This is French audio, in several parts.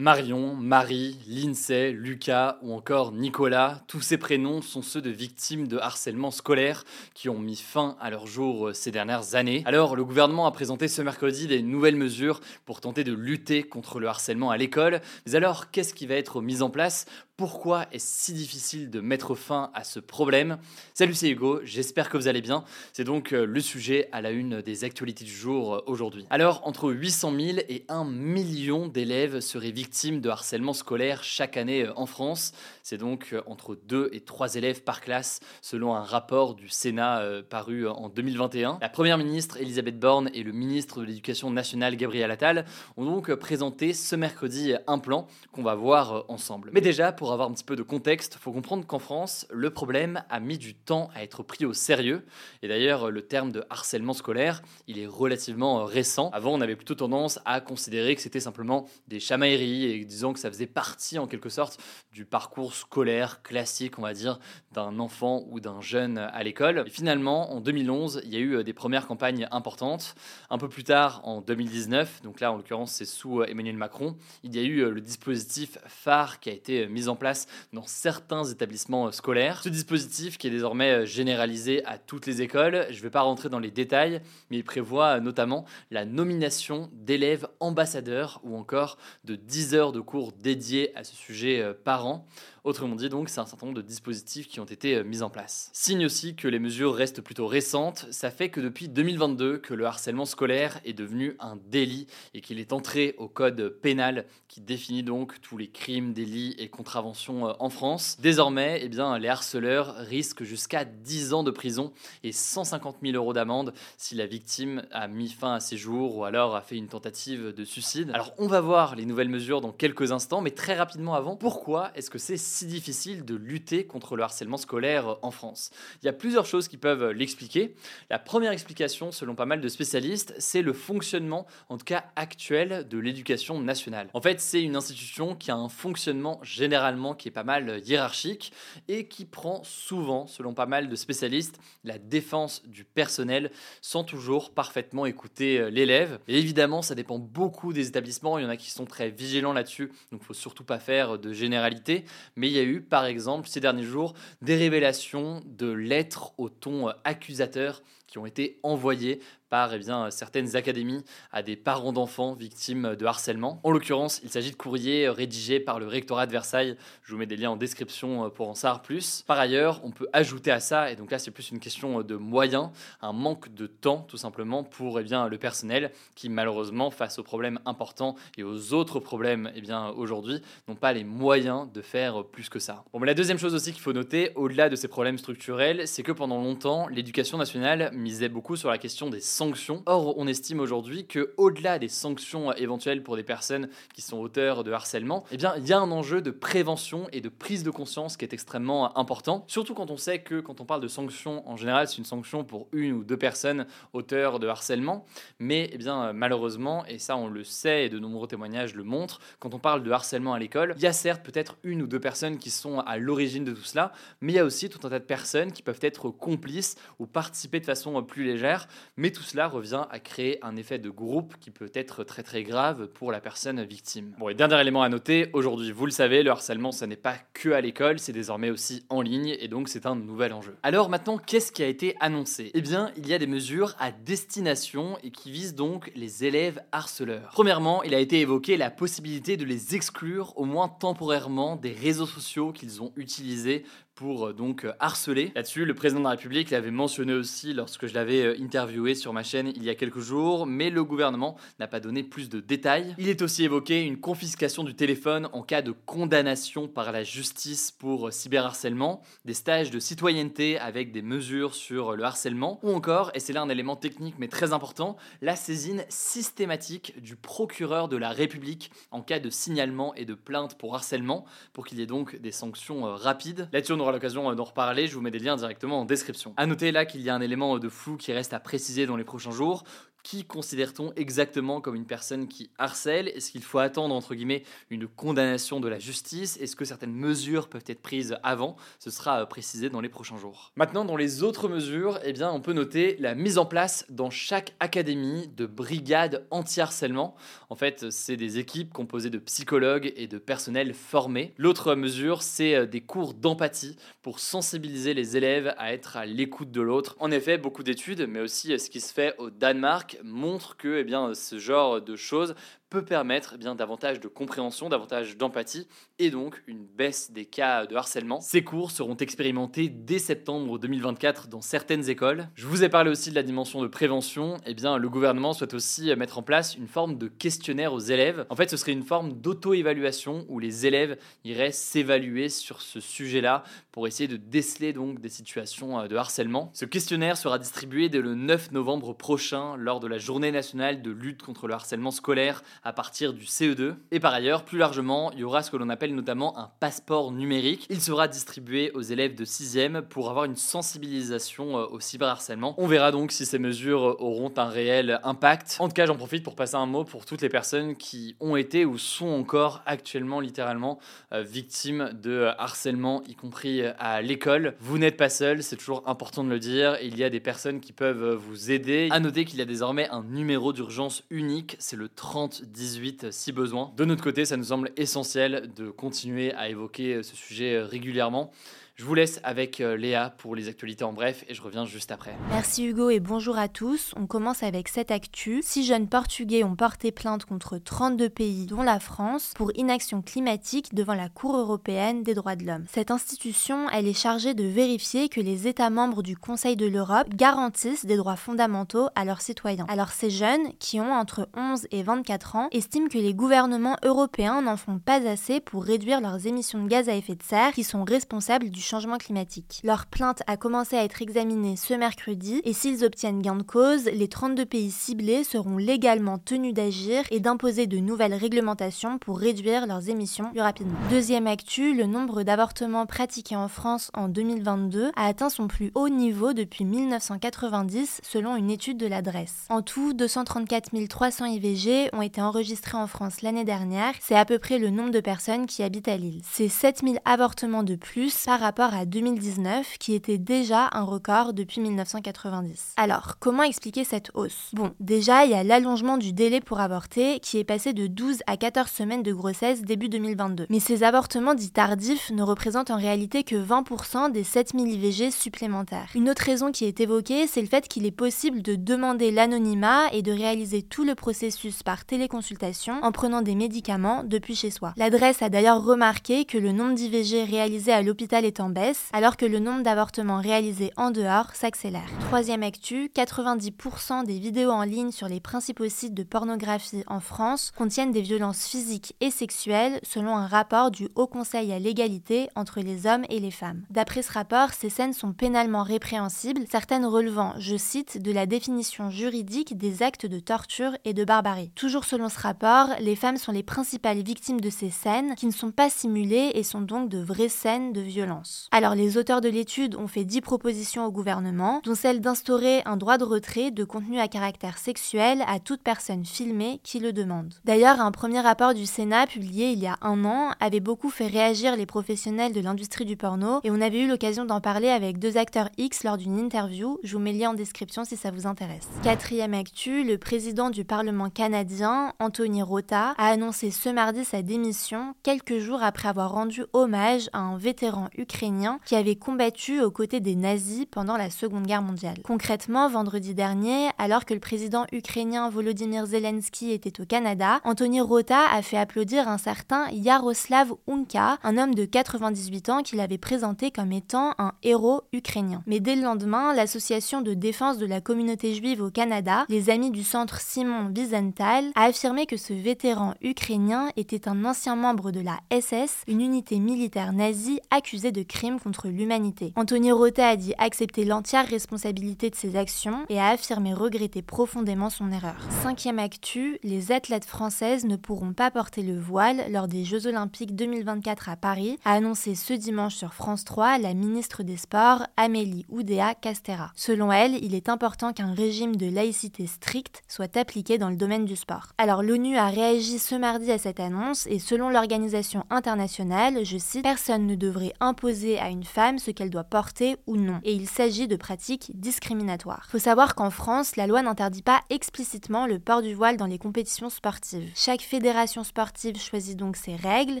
Marion, Marie, Lindsay, Lucas ou encore Nicolas, tous ces prénoms sont ceux de victimes de harcèlement scolaire qui ont mis fin à leur jour euh, ces dernières années. Alors, le gouvernement a présenté ce mercredi des nouvelles mesures pour tenter de lutter contre le harcèlement à l'école. Mais alors, qu'est-ce qui va être mis en place? Pourquoi est-ce si difficile de mettre fin à ce problème? Salut, c'est Hugo, j'espère que vous allez bien. C'est donc euh, le sujet à la une des actualités du jour euh, aujourd'hui. Alors, entre 800 000 et 1 million d'élèves seraient victimes de harcèlement scolaire chaque année euh, en France. C'est donc entre 2 et 3 élèves par classe, selon un rapport du Sénat paru en 2021. La première ministre Elisabeth Borne et le ministre de l'Éducation nationale Gabriel Attal ont donc présenté ce mercredi un plan qu'on va voir ensemble. Mais déjà, pour avoir un petit peu de contexte, faut comprendre qu'en France, le problème a mis du temps à être pris au sérieux. Et d'ailleurs, le terme de harcèlement scolaire, il est relativement récent. Avant, on avait plutôt tendance à considérer que c'était simplement des chamailleries et disons que ça faisait partie en quelque sorte du parcours scolaire classique, on va dire, d'un enfant ou d'un jeune à l'école. Finalement, en 2011, il y a eu des premières campagnes importantes. Un peu plus tard, en 2019, donc là en l'occurrence c'est sous Emmanuel Macron, il y a eu le dispositif phare qui a été mis en place dans certains établissements scolaires. Ce dispositif qui est désormais généralisé à toutes les écoles, je ne vais pas rentrer dans les détails, mais il prévoit notamment la nomination d'élèves ambassadeurs ou encore de 10 heures de cours dédiés à ce sujet par an. Autrement dit, donc, c'est un certain nombre de dispositifs qui ont été euh, mis en place. Signe aussi que les mesures restent plutôt récentes, ça fait que depuis 2022 que le harcèlement scolaire est devenu un délit et qu'il est entré au code pénal qui définit donc tous les crimes, délits et contraventions euh, en France. Désormais, eh bien, les harceleurs risquent jusqu'à 10 ans de prison et 150 000 euros d'amende si la victime a mis fin à ses jours ou alors a fait une tentative de suicide. Alors, on va voir les nouvelles mesures dans quelques instants, mais très rapidement avant, pourquoi est-ce que c'est si difficile de lutter contre le harcèlement scolaire en France? Il y a plusieurs choses qui peuvent l'expliquer. La première explication, selon pas mal de spécialistes, c'est le fonctionnement, en tout cas actuel, de l'éducation nationale. En fait, c'est une institution qui a un fonctionnement généralement qui est pas mal hiérarchique et qui prend souvent, selon pas mal de spécialistes, la défense du personnel sans toujours parfaitement écouter l'élève. Et évidemment, ça dépend beaucoup des établissements. Il y en a qui sont très vigilants là-dessus, donc il faut surtout pas faire de généralité. Mais mais il y a eu, par exemple, ces derniers jours, des révélations de lettres au ton accusateur qui ont été envoyées par eh bien, certaines académies à des parents d'enfants victimes de harcèlement. En l'occurrence, il s'agit de courriers rédigés par le rectorat de Versailles. Je vous mets des liens en description pour en savoir plus. Par ailleurs, on peut ajouter à ça, et donc là c'est plus une question de moyens, un manque de temps tout simplement pour eh bien, le personnel qui malheureusement face aux problèmes importants et aux autres problèmes eh bien, aujourd'hui n'ont pas les moyens de faire plus que ça. Bon, la deuxième chose aussi qu'il faut noter, au-delà de ces problèmes structurels, c'est que pendant longtemps, l'éducation nationale misait beaucoup sur la question des sanctions Or, on estime aujourd'hui que au-delà des sanctions éventuelles pour des personnes qui sont auteurs de harcèlement, eh bien, il y a un enjeu de prévention et de prise de conscience qui est extrêmement important. Surtout quand on sait que quand on parle de sanctions en général, c'est une sanction pour une ou deux personnes auteurs de harcèlement. Mais eh bien, malheureusement, et ça on le sait et de nombreux témoignages le montrent, quand on parle de harcèlement à l'école, il y a certes peut-être une ou deux personnes qui sont à l'origine de tout cela, mais il y a aussi tout un tas de personnes qui peuvent être complices ou participer de façon plus légère. Mais tout cela revient à créer un effet de groupe qui peut être très très grave pour la personne victime. Bon, et dernier élément à noter, aujourd'hui, vous le savez, le harcèlement, ça n'est pas que à l'école, c'est désormais aussi en ligne, et donc c'est un nouvel enjeu. Alors maintenant, qu'est-ce qui a été annoncé? Eh bien, il y a des mesures à destination et qui visent donc les élèves harceleurs. Premièrement, il a été évoqué la possibilité de les exclure, au moins temporairement, des réseaux sociaux qu'ils ont utilisés pour donc harceler. Là-dessus, le président de la République l'avait mentionné aussi lorsque je l'avais interviewé sur ma chaîne il y a quelques jours, mais le gouvernement n'a pas donné plus de détails. Il est aussi évoqué une confiscation du téléphone en cas de condamnation par la justice pour cyberharcèlement, des stages de citoyenneté avec des mesures sur le harcèlement, ou encore, et c'est là un élément technique mais très important, la saisine systématique du procureur de la République en cas de signalement et de plainte pour harcèlement, pour qu'il y ait donc des sanctions euh, rapides. Là-dessus, on aura l'occasion euh, d'en reparler, je vous mets des liens directement en description. A noter là qu'il y a un élément flou qui reste à préciser dans les prochains jours. Qui considère-t-on exactement comme une personne qui harcèle? Est-ce qu'il faut attendre, entre guillemets, une condamnation de la justice? Est-ce que certaines mesures peuvent être prises avant? Ce sera euh, précisé dans les prochains jours. Maintenant, dans les autres mesures, eh bien, on peut noter la mise en place dans chaque académie de brigades anti-harcèlement. En fait, c'est des équipes composées de psychologues et de personnel formés. L'autre mesure, c'est euh, des cours d'empathie pour sensibiliser les élèves à être à l'écoute de l'autre. En effet, beaucoup d'études, mais aussi euh, ce qui se fait au Danemark, montre que eh ce genre de choses permettre eh bien davantage de compréhension, davantage d'empathie et donc une baisse des cas de harcèlement. Ces cours seront expérimentés dès septembre 2024 dans certaines écoles. Je vous ai parlé aussi de la dimension de prévention. Eh bien, le gouvernement souhaite aussi mettre en place une forme de questionnaire aux élèves. En fait, ce serait une forme d'auto-évaluation où les élèves iraient s'évaluer sur ce sujet-là pour essayer de déceler donc des situations euh, de harcèlement. Ce questionnaire sera distribué dès le 9 novembre prochain lors de la journée nationale de lutte contre le harcèlement scolaire à partir du CE2. Et par ailleurs, plus largement, il y aura ce que l'on appelle notamment un passeport numérique. Il sera distribué aux élèves de 6e pour avoir une sensibilisation euh, au cyberharcèlement. On verra donc si ces mesures auront un réel impact. En tout cas, j'en profite pour passer un mot pour toutes les personnes qui ont été ou sont encore actuellement littéralement euh, victimes de harcèlement, y compris à l'école. Vous n'êtes pas seul, c'est toujours important de le dire. Il y a des personnes qui peuvent vous aider. À noter qu'il y a désormais un numéro d'urgence unique, c'est le 30 18 si besoin. De notre côté, ça nous semble essentiel de continuer à évoquer ce sujet régulièrement. Je vous laisse avec euh, Léa pour les actualités en bref et je reviens juste après. Merci Hugo et bonjour à tous. On commence avec cette actu. Six jeunes Portugais ont porté plainte contre 32 pays, dont la France, pour inaction climatique devant la Cour européenne des droits de l'homme. Cette institution, elle est chargée de vérifier que les États membres du Conseil de l'Europe garantissent des droits fondamentaux à leurs citoyens. Alors ces jeunes, qui ont entre 11 et 24 ans, estiment que les gouvernements européens n'en font pas assez pour réduire leurs émissions de gaz à effet de serre qui sont responsables du changement climatique. Leur plainte a commencé à être examinée ce mercredi et s'ils obtiennent gain de cause, les 32 pays ciblés seront légalement tenus d'agir et d'imposer de nouvelles réglementations pour réduire leurs émissions plus rapidement. Deuxième actu, le nombre d'avortements pratiqués en France en 2022 a atteint son plus haut niveau depuis 1990 selon une étude de l'adresse. En tout, 234 300 IVG ont été enregistrés en France l'année dernière. C'est à peu près le nombre de personnes qui habitent à Lille. C'est 7000 avortements de plus par rapport à 2019, qui était déjà un record depuis 1990. Alors, comment expliquer cette hausse? Bon, déjà, il y a l'allongement du délai pour avorter, qui est passé de 12 à 14 semaines de grossesse début 2022. Mais ces avortements dits tardifs ne représentent en réalité que 20% des 7000 IVG supplémentaires. Une autre raison qui est évoquée, c'est le fait qu'il est possible de demander l'anonymat et de réaliser tout le processus par téléconsultation en prenant des médicaments depuis chez soi. L'adresse a d'ailleurs remarqué que le nombre d'IVG réalisés à l'hôpital est en baisse, alors que le nombre d'avortements réalisés en dehors s'accélère. Troisième actu, 90% des vidéos en ligne sur les principaux sites de pornographie en France contiennent des violences physiques et sexuelles selon un rapport du Haut Conseil à l'égalité entre les hommes et les femmes. D'après ce rapport, ces scènes sont pénalement répréhensibles, certaines relevant, je cite, de la définition juridique des actes de torture et de barbarie. Toujours selon ce rapport, les femmes sont les principales victimes de ces scènes qui ne sont pas simulées et sont donc de vraies scènes de violence. Alors les auteurs de l'étude ont fait 10 propositions au gouvernement, dont celle d'instaurer un droit de retrait de contenu à caractère sexuel à toute personne filmée qui le demande. D'ailleurs, un premier rapport du Sénat publié il y a un an avait beaucoup fait réagir les professionnels de l'industrie du porno et on avait eu l'occasion d'en parler avec deux acteurs X lors d'une interview. Je vous mets le lien en description si ça vous intéresse. Quatrième actu, le président du Parlement canadien, Anthony Rota, a annoncé ce mardi sa démission quelques jours après avoir rendu hommage à un vétéran ukrainien qui avaient combattu aux côtés des nazis pendant la Seconde Guerre mondiale. Concrètement, vendredi dernier, alors que le président ukrainien Volodymyr Zelensky était au Canada, Anthony Rota a fait applaudir un certain Yaroslav Unka, un homme de 98 ans qu'il avait présenté comme étant un héros ukrainien. Mais dès le lendemain, l'association de défense de la communauté juive au Canada, les Amis du Centre Simon Wiesenthal, a affirmé que ce vétéran ukrainien était un ancien membre de la SS, une unité militaire nazie accusée de crimes contre l'humanité. Anthony Rota a dit accepter l'entière responsabilité de ses actions et a affirmé regretter profondément son erreur. Cinquième actu, les athlètes françaises ne pourront pas porter le voile lors des Jeux Olympiques 2024 à Paris, a annoncé ce dimanche sur France 3 la ministre des Sports Amélie Oudéa Castera. Selon elle, il est important qu'un régime de laïcité strict soit appliqué dans le domaine du sport. Alors l'ONU a réagi ce mardi à cette annonce et selon l'organisation internationale, je cite, personne ne devrait imposer à une femme ce qu'elle doit porter ou non. Et il s'agit de pratiques discriminatoires. Faut savoir qu'en France, la loi n'interdit pas explicitement le port du voile dans les compétitions sportives. Chaque fédération sportive choisit donc ses règles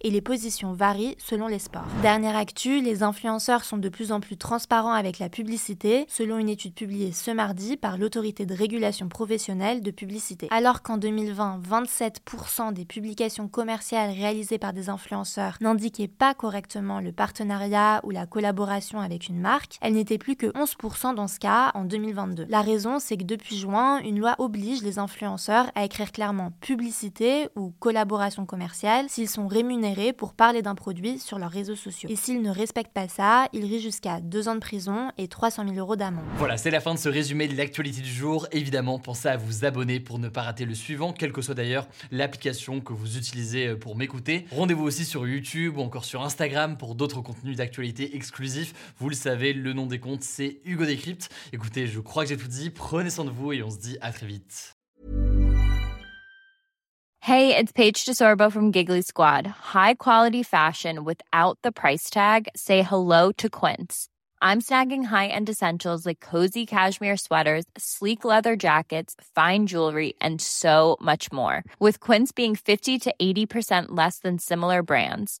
et les positions varient selon les sports. Dernière actu, les influenceurs sont de plus en plus transparents avec la publicité, selon une étude publiée ce mardi par l'autorité de régulation professionnelle de publicité. Alors qu'en 2020, 27% des publications commerciales réalisées par des influenceurs n'indiquaient pas correctement le partenariat ou la collaboration avec une marque, elles n'étaient plus que 11% dans ce cas en 2022. La raison, c'est que depuis juin, une loi oblige les influenceurs à écrire clairement publicité ou collaboration commerciale s'ils sont rémunérés pour parler d'un produit sur leurs réseaux sociaux. Et s'ils ne respectent pas ça, ils risquent jusqu'à 2 ans de prison et 300 000 euros d'amende. Voilà, c'est la fin de ce résumé de l'actualité du jour. Évidemment, pensez à vous abonner pour ne pas rater le suivant, quelle que soit d'ailleurs l'application que vous utilisez pour m'écouter. Rendez-vous aussi sur YouTube ou encore sur Instagram pour d'autres contenus d'actualité exclusifs. Vous le savez, le nom des comptes, c'est Hugo. Écoutez, je crois que j'ai tout dit. Prenez soin de vous et on se dit à très vite. Hey, it's Paige DeSorbo from Giggly Squad. High quality fashion without the price tag. Say hello to Quince. I'm snagging high-end essentials like cozy cashmere sweaters, sleek leather jackets, fine jewelry, and so much more. With Quince being 50 to 80% less than similar brands.